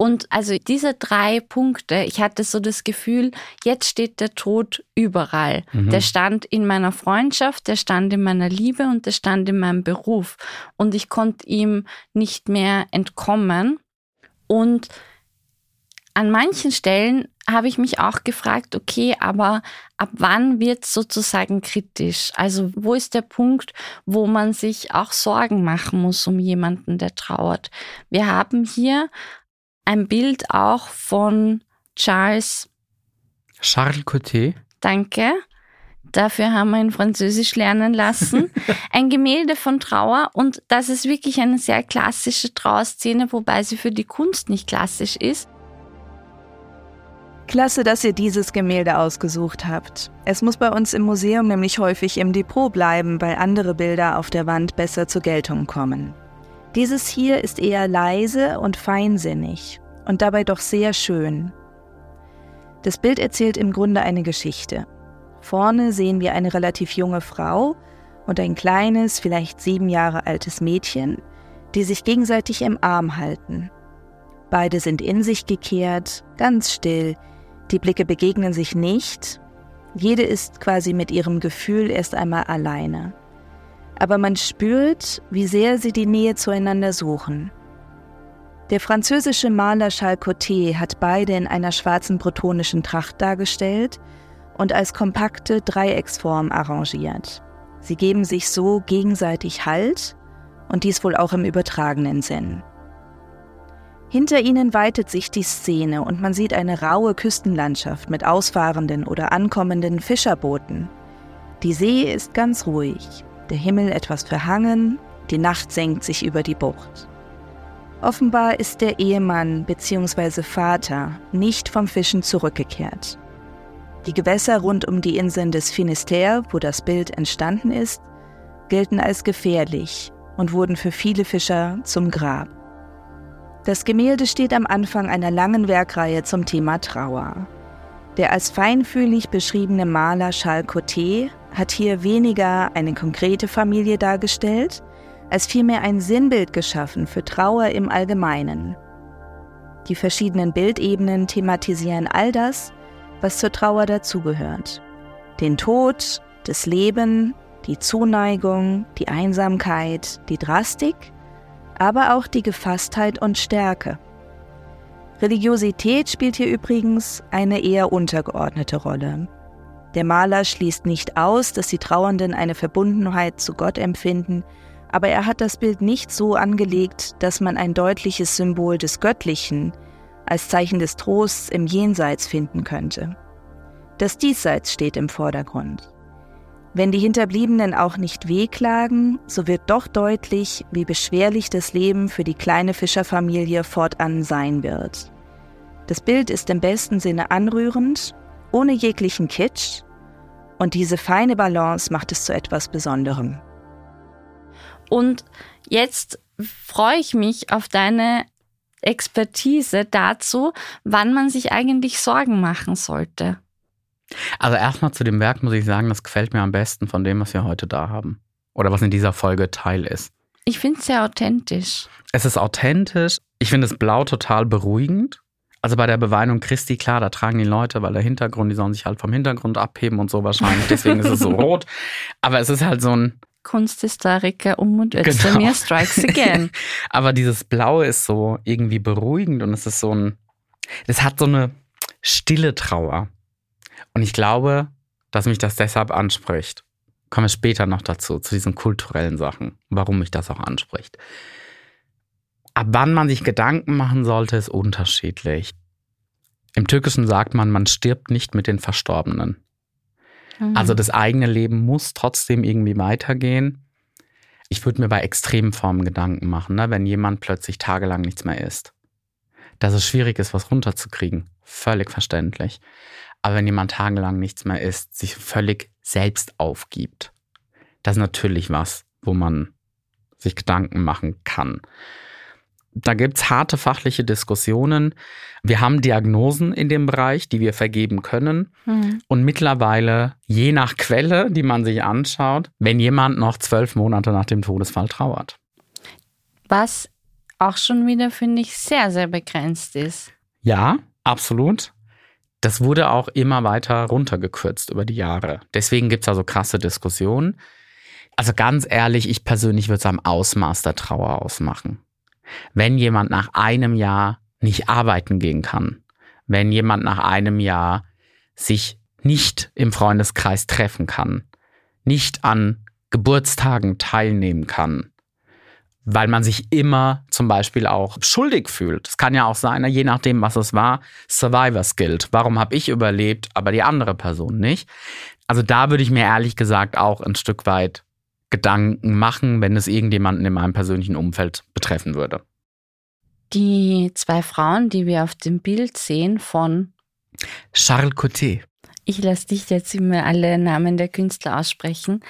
Und also diese drei Punkte, ich hatte so das Gefühl, jetzt steht der Tod überall. Mhm. Der stand in meiner Freundschaft, der stand in meiner Liebe und der stand in meinem Beruf. Und ich konnte ihm nicht mehr entkommen. Und an manchen Stellen habe ich mich auch gefragt, okay, aber ab wann wird es sozusagen kritisch? Also wo ist der Punkt, wo man sich auch Sorgen machen muss um jemanden, der trauert? Wir haben hier ein Bild auch von Charles. Charles Coté. Danke. Dafür haben wir ihn Französisch lernen lassen. (laughs) Ein Gemälde von Trauer und das ist wirklich eine sehr klassische Trauerszene, wobei sie für die Kunst nicht klassisch ist. Klasse, dass ihr dieses Gemälde ausgesucht habt. Es muss bei uns im Museum nämlich häufig im Depot bleiben, weil andere Bilder auf der Wand besser zur Geltung kommen. Dieses hier ist eher leise und feinsinnig und dabei doch sehr schön. Das Bild erzählt im Grunde eine Geschichte. Vorne sehen wir eine relativ junge Frau und ein kleines, vielleicht sieben Jahre altes Mädchen, die sich gegenseitig im Arm halten. Beide sind in sich gekehrt, ganz still, die Blicke begegnen sich nicht, jede ist quasi mit ihrem Gefühl erst einmal alleine. Aber man spürt, wie sehr sie die Nähe zueinander suchen. Der französische Maler Charles Coté hat beide in einer schwarzen bretonischen Tracht dargestellt und als kompakte Dreiecksform arrangiert. Sie geben sich so gegenseitig Halt und dies wohl auch im übertragenen Sinn. Hinter ihnen weitet sich die Szene und man sieht eine raue Küstenlandschaft mit ausfahrenden oder ankommenden Fischerbooten. Die See ist ganz ruhig, der Himmel etwas verhangen, die Nacht senkt sich über die Bucht. Offenbar ist der Ehemann bzw. Vater nicht vom Fischen zurückgekehrt. Die Gewässer rund um die Inseln des Finisterre, wo das Bild entstanden ist, gelten als gefährlich und wurden für viele Fischer zum Grab. Das Gemälde steht am Anfang einer langen Werkreihe zum Thema Trauer. Der als feinfühlig beschriebene Maler Charles Coté hat hier weniger eine konkrete Familie dargestellt, als vielmehr ein Sinnbild geschaffen für Trauer im Allgemeinen. Die verschiedenen Bildebenen thematisieren all das, was zur Trauer dazugehört. Den Tod, das Leben, die Zuneigung, die Einsamkeit, die Drastik aber auch die Gefasstheit und Stärke. Religiosität spielt hier übrigens eine eher untergeordnete Rolle. Der Maler schließt nicht aus, dass die Trauernden eine Verbundenheit zu Gott empfinden, aber er hat das Bild nicht so angelegt, dass man ein deutliches Symbol des Göttlichen als Zeichen des Trosts im Jenseits finden könnte. Das Diesseits steht im Vordergrund. Wenn die Hinterbliebenen auch nicht wehklagen, so wird doch deutlich, wie beschwerlich das Leben für die kleine Fischerfamilie fortan sein wird. Das Bild ist im besten Sinne anrührend, ohne jeglichen Kitsch, und diese feine Balance macht es zu etwas Besonderem. Und jetzt freue ich mich auf deine Expertise dazu, wann man sich eigentlich Sorgen machen sollte. Also erstmal zu dem Werk muss ich sagen, das gefällt mir am besten von dem, was wir heute da haben. Oder was in dieser Folge Teil ist. Ich finde es sehr authentisch. Es ist authentisch. Ich finde das Blau total beruhigend. Also bei der Beweinung Christi, klar, da tragen die Leute, weil der Hintergrund, die sollen sich halt vom Hintergrund abheben und so wahrscheinlich. Deswegen ist es so (laughs) rot. Aber es ist halt so ein. Kunsthistoriker um und Özdemir genau. strikes again. (laughs) Aber dieses Blaue ist so irgendwie beruhigend und es ist so ein. Es hat so eine stille Trauer. Und ich glaube, dass mich das deshalb anspricht. Komme wir später noch dazu, zu diesen kulturellen Sachen, warum mich das auch anspricht. Ab wann man sich Gedanken machen sollte, ist unterschiedlich. Im Türkischen sagt man, man stirbt nicht mit den Verstorbenen. Mhm. Also das eigene Leben muss trotzdem irgendwie weitergehen. Ich würde mir bei extremen Formen Gedanken machen, ne? wenn jemand plötzlich tagelang nichts mehr isst. Dass es schwierig ist, was runterzukriegen. Völlig verständlich. Aber wenn jemand tagelang nichts mehr isst, sich völlig selbst aufgibt, das ist natürlich was, wo man sich Gedanken machen kann. Da gibt es harte fachliche Diskussionen. Wir haben Diagnosen in dem Bereich, die wir vergeben können. Mhm. Und mittlerweile, je nach Quelle, die man sich anschaut, wenn jemand noch zwölf Monate nach dem Todesfall trauert. Was auch schon wieder, finde ich, sehr, sehr begrenzt ist. Ja, absolut. Das wurde auch immer weiter runtergekürzt über die Jahre. Deswegen gibt es also krasse Diskussionen. Also ganz ehrlich, ich persönlich würde es am Ausmaß der Trauer ausmachen. Wenn jemand nach einem Jahr nicht arbeiten gehen kann, wenn jemand nach einem Jahr sich nicht im Freundeskreis treffen kann, nicht an Geburtstagen teilnehmen kann, weil man sich immer zum Beispiel auch schuldig fühlt. Es kann ja auch sein, je nachdem, was es war, Survivors Guilt. Warum habe ich überlebt, aber die andere Person nicht? Also da würde ich mir ehrlich gesagt auch ein Stück weit Gedanken machen, wenn es irgendjemanden in meinem persönlichen Umfeld betreffen würde. Die zwei Frauen, die wir auf dem Bild sehen von Charles Coté. Ich lasse dich jetzt immer alle Namen der Künstler aussprechen.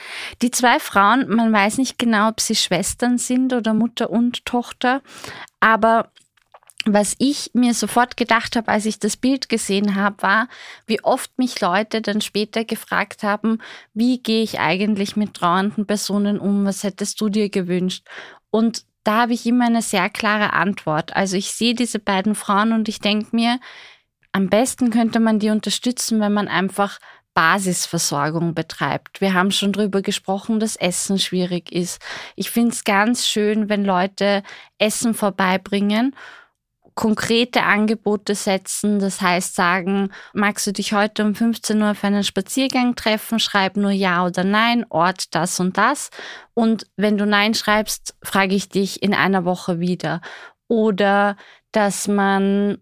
Die zwei Frauen, man weiß nicht genau, ob sie Schwestern sind oder Mutter und Tochter, aber was ich mir sofort gedacht habe, als ich das Bild gesehen habe, war, wie oft mich Leute dann später gefragt haben, wie gehe ich eigentlich mit trauernden Personen um, was hättest du dir gewünscht? Und da habe ich immer eine sehr klare Antwort. Also ich sehe diese beiden Frauen und ich denke mir, am besten könnte man die unterstützen, wenn man einfach Basisversorgung betreibt. Wir haben schon darüber gesprochen, dass Essen schwierig ist. Ich finde es ganz schön, wenn Leute Essen vorbeibringen konkrete Angebote setzen. Das heißt, sagen, magst du dich heute um 15 Uhr für einen Spaziergang treffen? Schreib nur Ja oder Nein, Ort das und das. Und wenn du Nein schreibst, frage ich dich in einer Woche wieder. Oder dass man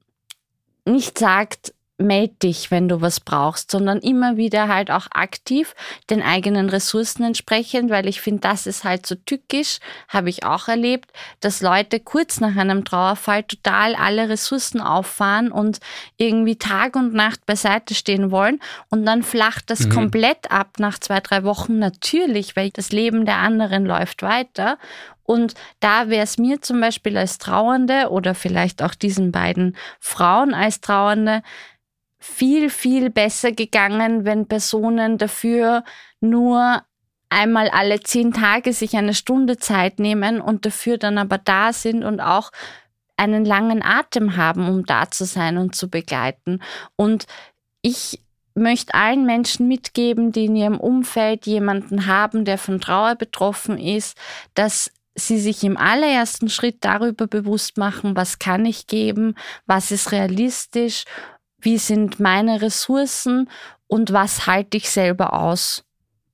nicht sagt, meld dich, wenn du was brauchst, sondern immer wieder halt auch aktiv den eigenen Ressourcen entsprechend, weil ich finde, das ist halt so tückisch, habe ich auch erlebt, dass Leute kurz nach einem Trauerfall total alle Ressourcen auffahren und irgendwie Tag und Nacht beiseite stehen wollen und dann flacht das mhm. komplett ab nach zwei, drei Wochen natürlich, weil das Leben der anderen läuft weiter und da wäre es mir zum Beispiel als Trauernde oder vielleicht auch diesen beiden Frauen als Trauernde viel, viel besser gegangen, wenn Personen dafür nur einmal alle zehn Tage sich eine Stunde Zeit nehmen und dafür dann aber da sind und auch einen langen Atem haben, um da zu sein und zu begleiten. Und ich möchte allen Menschen mitgeben, die in ihrem Umfeld jemanden haben, der von Trauer betroffen ist, dass sie sich im allerersten Schritt darüber bewusst machen, was kann ich geben, was ist realistisch, wie sind meine Ressourcen und was halte ich selber aus.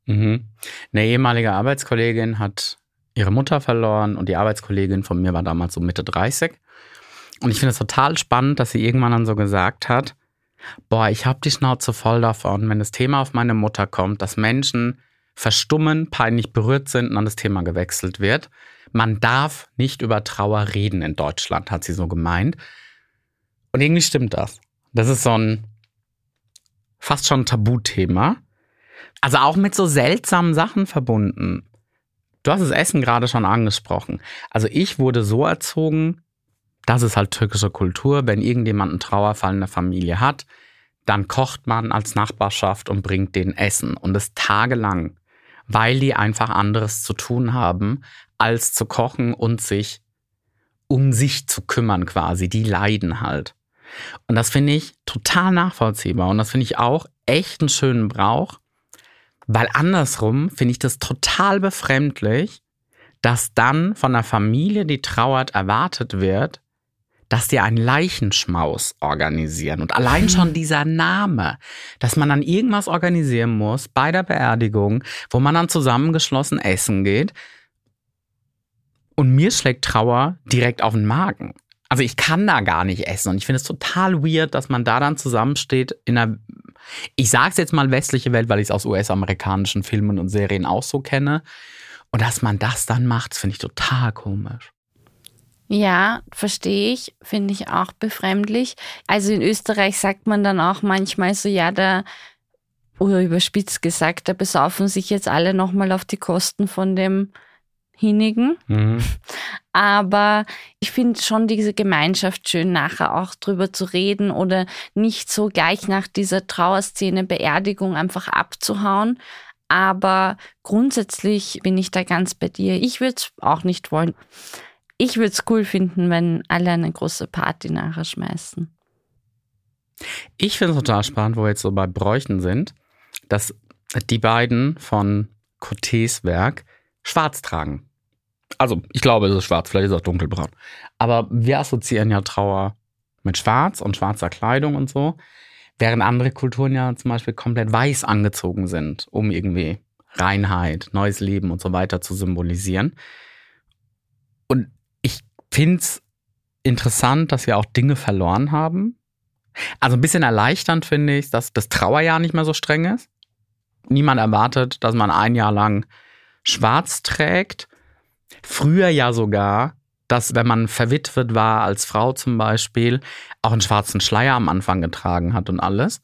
Mhm. Eine ehemalige Arbeitskollegin hat ihre Mutter verloren und die Arbeitskollegin von mir war damals so Mitte 30. Und ich finde es total spannend, dass sie irgendwann dann so gesagt hat, boah, ich habe die Schnauze voll davon, wenn das Thema auf meine Mutter kommt, dass Menschen verstummen, peinlich berührt sind und dann das Thema gewechselt wird. Man darf nicht über Trauer reden in Deutschland, hat sie so gemeint. Und irgendwie stimmt das. Das ist so ein fast schon Tabuthema. Also auch mit so seltsamen Sachen verbunden. Du hast das Essen gerade schon angesprochen. Also ich wurde so erzogen, das ist halt türkische Kultur, wenn irgendjemand einen Trauerfall in der Familie hat, dann kocht man als Nachbarschaft und bringt den Essen und es tagelang weil die einfach anderes zu tun haben, als zu kochen und sich um sich zu kümmern quasi. Die leiden halt. Und das finde ich total nachvollziehbar. Und das finde ich auch echt einen schönen Brauch, weil andersrum finde ich das total befremdlich, dass dann von der Familie, die trauert, erwartet wird, dass die einen Leichenschmaus organisieren. Und allein schon (laughs) dieser Name, dass man dann irgendwas organisieren muss bei der Beerdigung, wo man dann zusammengeschlossen essen geht. Und mir schlägt Trauer direkt auf den Magen. Also ich kann da gar nicht essen. Und ich finde es total weird, dass man da dann zusammensteht in einer, ich sage es jetzt mal westliche Welt, weil ich es aus US-amerikanischen Filmen und Serien auch so kenne. Und dass man das dann macht, finde ich total komisch. Ja, verstehe ich, finde ich auch befremdlich. Also in Österreich sagt man dann auch manchmal so, ja, da, oder überspitzt gesagt, da besaufen sich jetzt alle nochmal auf die Kosten von dem Hinigen. Mhm. (laughs) Aber ich finde schon diese Gemeinschaft schön, nachher auch drüber zu reden oder nicht so gleich nach dieser Trauerszene, Beerdigung einfach abzuhauen. Aber grundsätzlich bin ich da ganz bei dir. Ich würde es auch nicht wollen ich würde es cool finden, wenn alle eine große Party nachher schmeißen. Ich finde es total spannend, wo wir jetzt so bei Bräuchen sind, dass die beiden von Cotés Werk schwarz tragen. Also, ich glaube, es ist schwarz, vielleicht ist es auch dunkelbraun. Aber wir assoziieren ja Trauer mit Schwarz und schwarzer Kleidung und so, während andere Kulturen ja zum Beispiel komplett weiß angezogen sind, um irgendwie Reinheit, neues Leben und so weiter zu symbolisieren. Und finde es interessant, dass wir auch Dinge verloren haben. Also ein bisschen erleichternd finde ich, dass das Trauerjahr nicht mehr so streng ist. Niemand erwartet, dass man ein Jahr lang schwarz trägt. Früher ja sogar, dass wenn man verwitwet war als Frau zum Beispiel, auch einen schwarzen Schleier am Anfang getragen hat und alles.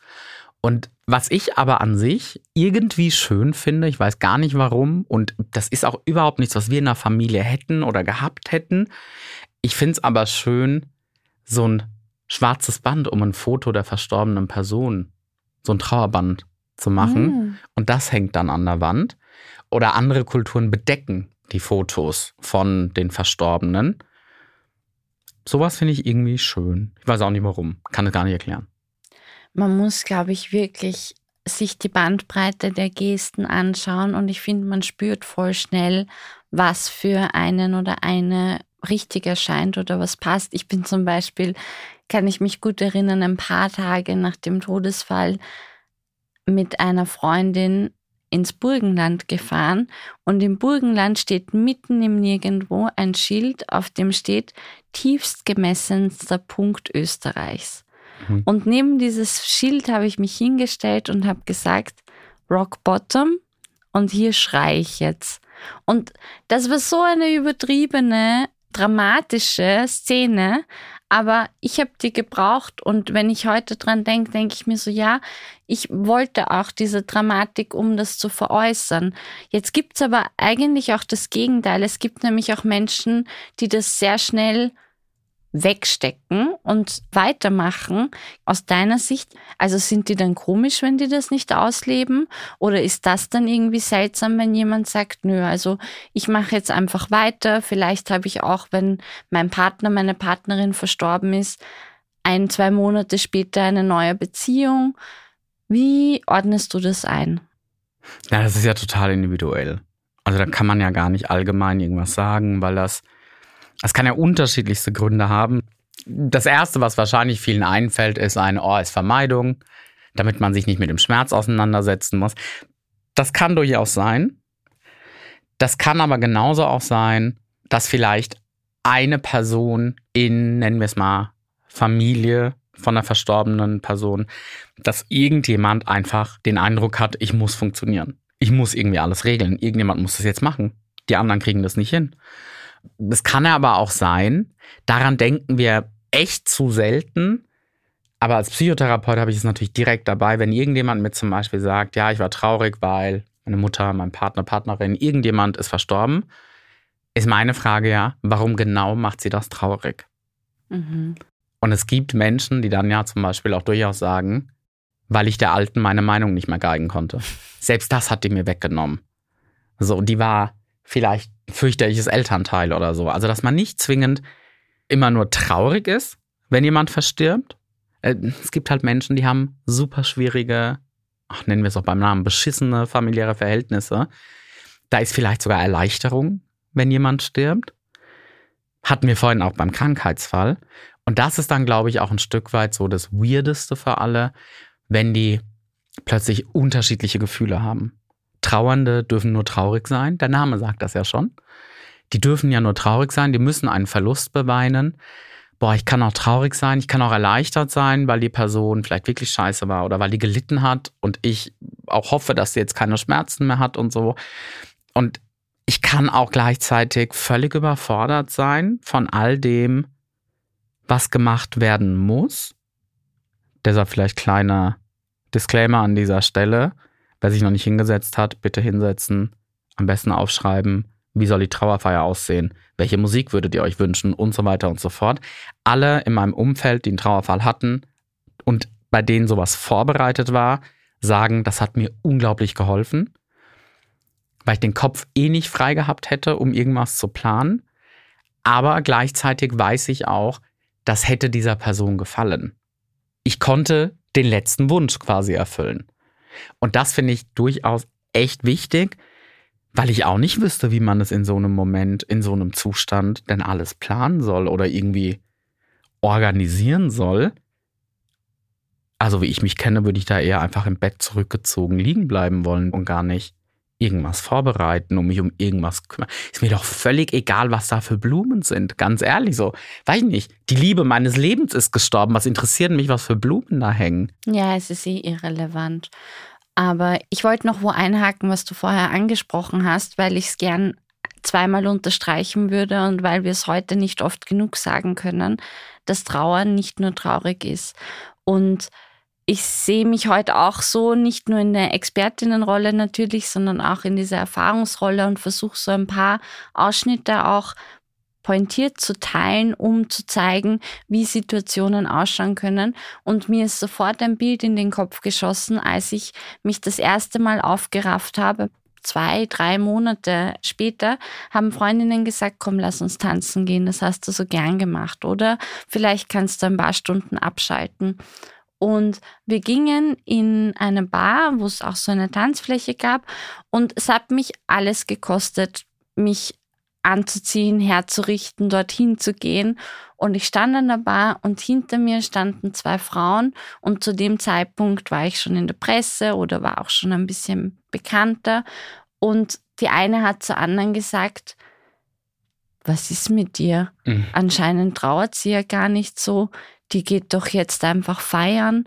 Und was ich aber an sich irgendwie schön finde, ich weiß gar nicht warum, und das ist auch überhaupt nichts, was wir in der Familie hätten oder gehabt hätten. Ich finde es aber schön, so ein schwarzes Band um ein Foto der verstorbenen Person, so ein Trauerband zu machen. Mhm. Und das hängt dann an der Wand. Oder andere Kulturen bedecken die Fotos von den Verstorbenen. Sowas finde ich irgendwie schön. Ich weiß auch nicht warum. Kann es gar nicht erklären. Man muss, glaube ich, wirklich sich die Bandbreite der Gesten anschauen und ich finde, man spürt voll schnell, was für einen oder eine richtig erscheint oder was passt. Ich bin zum Beispiel, kann ich mich gut erinnern, ein paar Tage nach dem Todesfall mit einer Freundin ins Burgenland gefahren und im Burgenland steht mitten im Nirgendwo ein Schild, auf dem steht tiefst gemessenster Punkt Österreichs. Mhm. Und neben dieses Schild habe ich mich hingestellt und habe gesagt, Rock Bottom und hier schreie ich jetzt. Und das war so eine übertriebene, dramatische Szene, aber ich habe die gebraucht und wenn ich heute dran denke, denke ich mir so, ja, ich wollte auch diese Dramatik, um das zu veräußern. Jetzt gibt's aber eigentlich auch das Gegenteil. Es gibt nämlich auch Menschen, die das sehr schnell wegstecken und weitermachen. Aus deiner Sicht, also sind die dann komisch, wenn die das nicht ausleben? Oder ist das dann irgendwie seltsam, wenn jemand sagt, nö, also ich mache jetzt einfach weiter. Vielleicht habe ich auch, wenn mein Partner, meine Partnerin verstorben ist, ein, zwei Monate später eine neue Beziehung. Wie ordnest du das ein? Ja, das ist ja total individuell. Also da kann man ja gar nicht allgemein irgendwas sagen, weil das es kann ja unterschiedlichste Gründe haben. Das erste, was wahrscheinlich vielen einfällt, ist eine OS-Vermeidung, damit man sich nicht mit dem Schmerz auseinandersetzen muss. Das kann durchaus sein. Das kann aber genauso auch sein, dass vielleicht eine Person in, nennen wir es mal, Familie von einer verstorbenen Person, dass irgendjemand einfach den Eindruck hat, ich muss funktionieren. Ich muss irgendwie alles regeln. Irgendjemand muss das jetzt machen. Die anderen kriegen das nicht hin. Es kann aber auch sein, daran denken wir echt zu selten. Aber als Psychotherapeut habe ich es natürlich direkt dabei, wenn irgendjemand mir zum Beispiel sagt, ja, ich war traurig, weil meine Mutter, mein Partner, Partnerin, irgendjemand ist verstorben, ist meine Frage ja, warum genau macht sie das traurig? Mhm. Und es gibt Menschen, die dann ja zum Beispiel auch durchaus sagen, weil ich der Alten meine Meinung nicht mehr geigen konnte. (laughs) Selbst das hat die mir weggenommen. So, die war vielleicht fürchterliches Elternteil oder so. Also, dass man nicht zwingend immer nur traurig ist, wenn jemand verstirbt. Äh, es gibt halt Menschen, die haben super schwierige, ach, nennen wir es auch beim Namen, beschissene familiäre Verhältnisse. Da ist vielleicht sogar Erleichterung, wenn jemand stirbt. Hatten wir vorhin auch beim Krankheitsfall. Und das ist dann, glaube ich, auch ein Stück weit so das Weirdeste für alle, wenn die plötzlich unterschiedliche Gefühle haben. Trauernde dürfen nur traurig sein. Der Name sagt das ja schon. Die dürfen ja nur traurig sein, die müssen einen Verlust beweinen. Boah, ich kann auch traurig sein, ich kann auch erleichtert sein, weil die Person vielleicht wirklich scheiße war oder weil die gelitten hat und ich auch hoffe, dass sie jetzt keine Schmerzen mehr hat und so. Und ich kann auch gleichzeitig völlig überfordert sein von all dem, was gemacht werden muss. Deshalb vielleicht kleiner Disclaimer an dieser Stelle. Wer sich noch nicht hingesetzt hat, bitte hinsetzen, am besten aufschreiben, wie soll die Trauerfeier aussehen, welche Musik würdet ihr euch wünschen und so weiter und so fort. Alle in meinem Umfeld, die einen Trauerfall hatten und bei denen sowas vorbereitet war, sagen, das hat mir unglaublich geholfen, weil ich den Kopf eh nicht frei gehabt hätte, um irgendwas zu planen. Aber gleichzeitig weiß ich auch, das hätte dieser Person gefallen. Ich konnte den letzten Wunsch quasi erfüllen. Und das finde ich durchaus echt wichtig, weil ich auch nicht wüsste, wie man es in so einem Moment, in so einem Zustand denn alles planen soll oder irgendwie organisieren soll. Also wie ich mich kenne, würde ich da eher einfach im Bett zurückgezogen liegen bleiben wollen und gar nicht irgendwas vorbereiten und mich um irgendwas kümmern. Ist mir doch völlig egal, was da für Blumen sind. Ganz ehrlich, so. Weiß ich nicht. Die Liebe meines Lebens ist gestorben. Was interessiert mich, was für Blumen da hängen? Ja, es ist eh irrelevant. Aber ich wollte noch wo einhaken, was du vorher angesprochen hast, weil ich es gern zweimal unterstreichen würde und weil wir es heute nicht oft genug sagen können, dass Trauer nicht nur traurig ist. Und ich sehe mich heute auch so, nicht nur in der Expertinnenrolle natürlich, sondern auch in dieser Erfahrungsrolle und versuche so ein paar Ausschnitte auch pointiert zu teilen, um zu zeigen, wie Situationen ausschauen können. Und mir ist sofort ein Bild in den Kopf geschossen, als ich mich das erste Mal aufgerafft habe. Zwei, drei Monate später haben Freundinnen gesagt, komm, lass uns tanzen gehen, das hast du so gern gemacht, oder? Vielleicht kannst du ein paar Stunden abschalten. Und wir gingen in eine Bar, wo es auch so eine Tanzfläche gab. Und es hat mich alles gekostet, mich anzuziehen, herzurichten, dorthin zu gehen. Und ich stand an der Bar und hinter mir standen zwei Frauen. Und zu dem Zeitpunkt war ich schon in der Presse oder war auch schon ein bisschen bekannter. Und die eine hat zur anderen gesagt, was ist mit dir? Mhm. Anscheinend trauert sie ja gar nicht so die geht doch jetzt einfach feiern.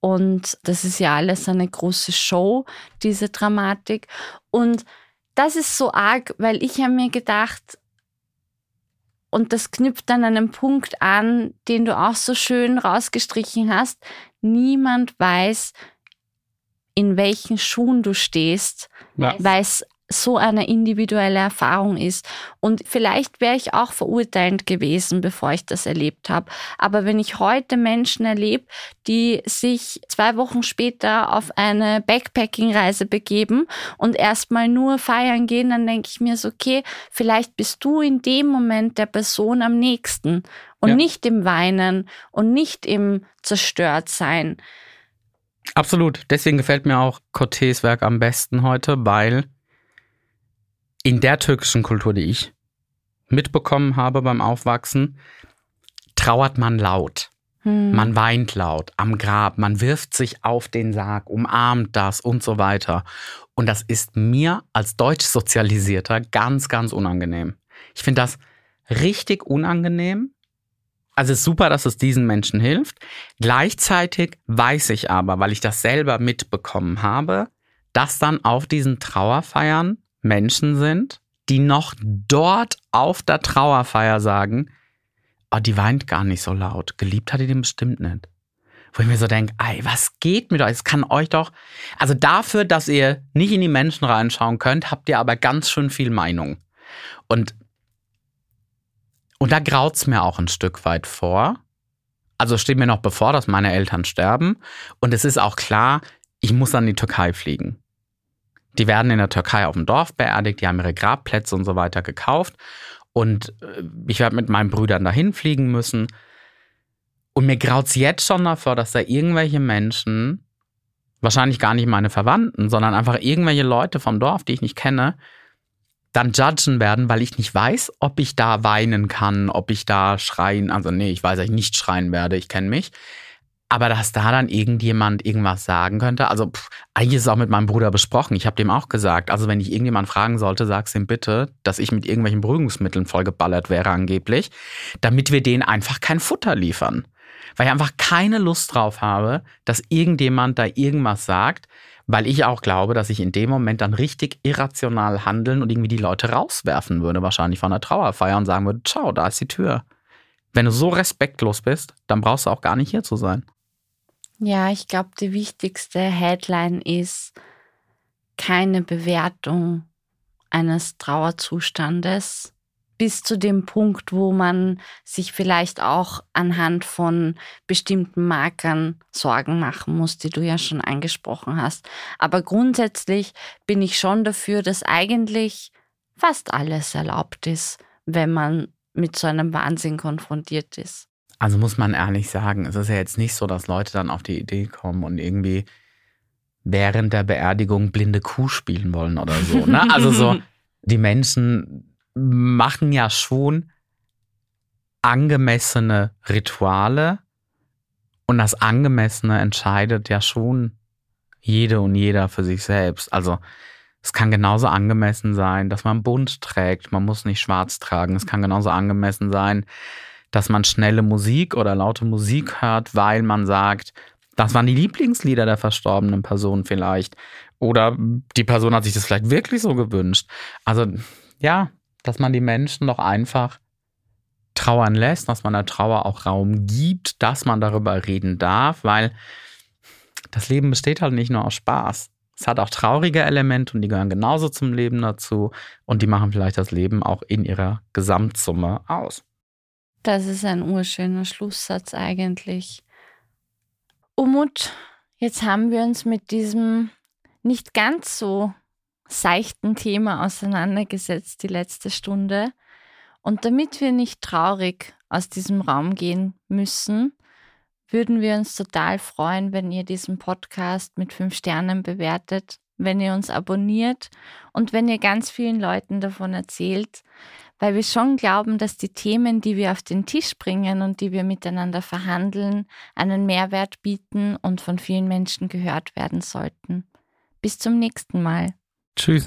Und das ist ja alles eine große Show, diese Dramatik. Und das ist so arg, weil ich habe mir gedacht, und das knüpft an einen Punkt an, den du auch so schön rausgestrichen hast. Niemand weiß, in welchen Schuhen du stehst, ja. weil es so eine individuelle Erfahrung ist. Und vielleicht wäre ich auch verurteilend gewesen, bevor ich das erlebt habe. Aber wenn ich heute Menschen erlebe, die sich zwei Wochen später auf eine Backpacking-Reise begeben und erstmal nur feiern gehen, dann denke ich mir so, okay, vielleicht bist du in dem Moment der Person am nächsten und ja. nicht im Weinen und nicht im Zerstörtsein. Absolut. Deswegen gefällt mir auch Cortés Werk am besten heute, weil in der türkischen Kultur, die ich mitbekommen habe beim Aufwachsen, trauert man laut. Hm. Man weint laut am Grab, man wirft sich auf den Sarg, umarmt das und so weiter. Und das ist mir als deutsch sozialisierter ganz, ganz unangenehm. Ich finde das richtig unangenehm. Also es ist super, dass es diesen Menschen hilft. Gleichzeitig weiß ich aber, weil ich das selber mitbekommen habe, dass dann auf diesen Trauerfeiern Menschen sind, die noch dort auf der Trauerfeier sagen, oh, die weint gar nicht so laut. Geliebt hat die den bestimmt nicht. Wo ich mir so denke, ey, was geht mit euch? Es kann euch doch. Also dafür, dass ihr nicht in die Menschen reinschauen könnt, habt ihr aber ganz schön viel Meinung. Und, und da graut's mir auch ein Stück weit vor. Also steht mir noch bevor, dass meine Eltern sterben. Und es ist auch klar, ich muss an die Türkei fliegen. Die werden in der Türkei auf dem Dorf beerdigt, die haben ihre Grabplätze und so weiter gekauft. Und äh, ich werde mit meinen Brüdern dahin fliegen müssen. Und mir graut es jetzt schon davor, dass da irgendwelche Menschen, wahrscheinlich gar nicht meine Verwandten, sondern einfach irgendwelche Leute vom Dorf, die ich nicht kenne, dann judgen werden, weil ich nicht weiß, ob ich da weinen kann, ob ich da schreien, also nee, ich weiß, dass ich nicht schreien werde, ich kenne mich. Aber dass da dann irgendjemand irgendwas sagen könnte, also pff, eigentlich ist es auch mit meinem Bruder besprochen. Ich habe dem auch gesagt, also wenn ich irgendjemand fragen sollte, sag's ihm bitte, dass ich mit irgendwelchen Beruhigungsmitteln vollgeballert wäre angeblich, damit wir denen einfach kein Futter liefern. Weil ich einfach keine Lust drauf habe, dass irgendjemand da irgendwas sagt, weil ich auch glaube, dass ich in dem Moment dann richtig irrational handeln und irgendwie die Leute rauswerfen würde, wahrscheinlich von der Trauerfeier und sagen würde, ciao, da ist die Tür. Wenn du so respektlos bist, dann brauchst du auch gar nicht hier zu sein. Ja, ich glaube, die wichtigste Headline ist keine Bewertung eines Trauerzustandes bis zu dem Punkt, wo man sich vielleicht auch anhand von bestimmten Markern Sorgen machen muss, die du ja schon angesprochen hast. Aber grundsätzlich bin ich schon dafür, dass eigentlich fast alles erlaubt ist, wenn man mit so einem Wahnsinn konfrontiert ist. Also muss man ehrlich sagen, es ist ja jetzt nicht so, dass Leute dann auf die Idee kommen und irgendwie während der Beerdigung blinde Kuh spielen wollen oder so. Ne? Also so, (laughs) die Menschen machen ja schon angemessene Rituale und das Angemessene entscheidet ja schon jede und jeder für sich selbst. Also es kann genauso angemessen sein, dass man bunt trägt, man muss nicht schwarz tragen. Es kann genauso angemessen sein, dass man schnelle Musik oder laute Musik hört, weil man sagt, das waren die Lieblingslieder der verstorbenen Person vielleicht. Oder die Person hat sich das vielleicht wirklich so gewünscht. Also ja, dass man die Menschen doch einfach trauern lässt, dass man der Trauer auch Raum gibt, dass man darüber reden darf, weil das Leben besteht halt nicht nur aus Spaß. Es hat auch traurige Elemente und die gehören genauso zum Leben dazu und die machen vielleicht das Leben auch in ihrer Gesamtsumme aus. Das ist ein urschöner Schlusssatz eigentlich. Umut, jetzt haben wir uns mit diesem nicht ganz so seichten Thema auseinandergesetzt die letzte Stunde. Und damit wir nicht traurig aus diesem Raum gehen müssen, würden wir uns total freuen, wenn ihr diesen Podcast mit fünf Sternen bewertet, wenn ihr uns abonniert und wenn ihr ganz vielen Leuten davon erzählt, weil wir schon glauben, dass die Themen, die wir auf den Tisch bringen und die wir miteinander verhandeln, einen Mehrwert bieten und von vielen Menschen gehört werden sollten. Bis zum nächsten Mal. Tschüss.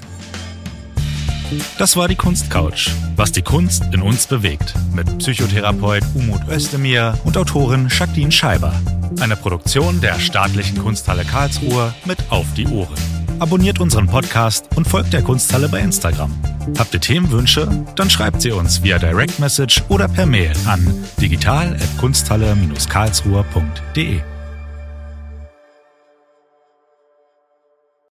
Das war die Kunstcouch, was die Kunst in uns bewegt, mit Psychotherapeut Umut Özdemir und Autorin Jacqueline Scheiber. Eine Produktion der Staatlichen Kunsthalle Karlsruhe mit Auf die Ohren. Abonniert unseren Podcast und folgt der Kunsthalle bei Instagram. Habt ihr Themenwünsche? Dann schreibt sie uns via Direct Message oder per Mail an digital.kunsthalle-karlsruhe.de.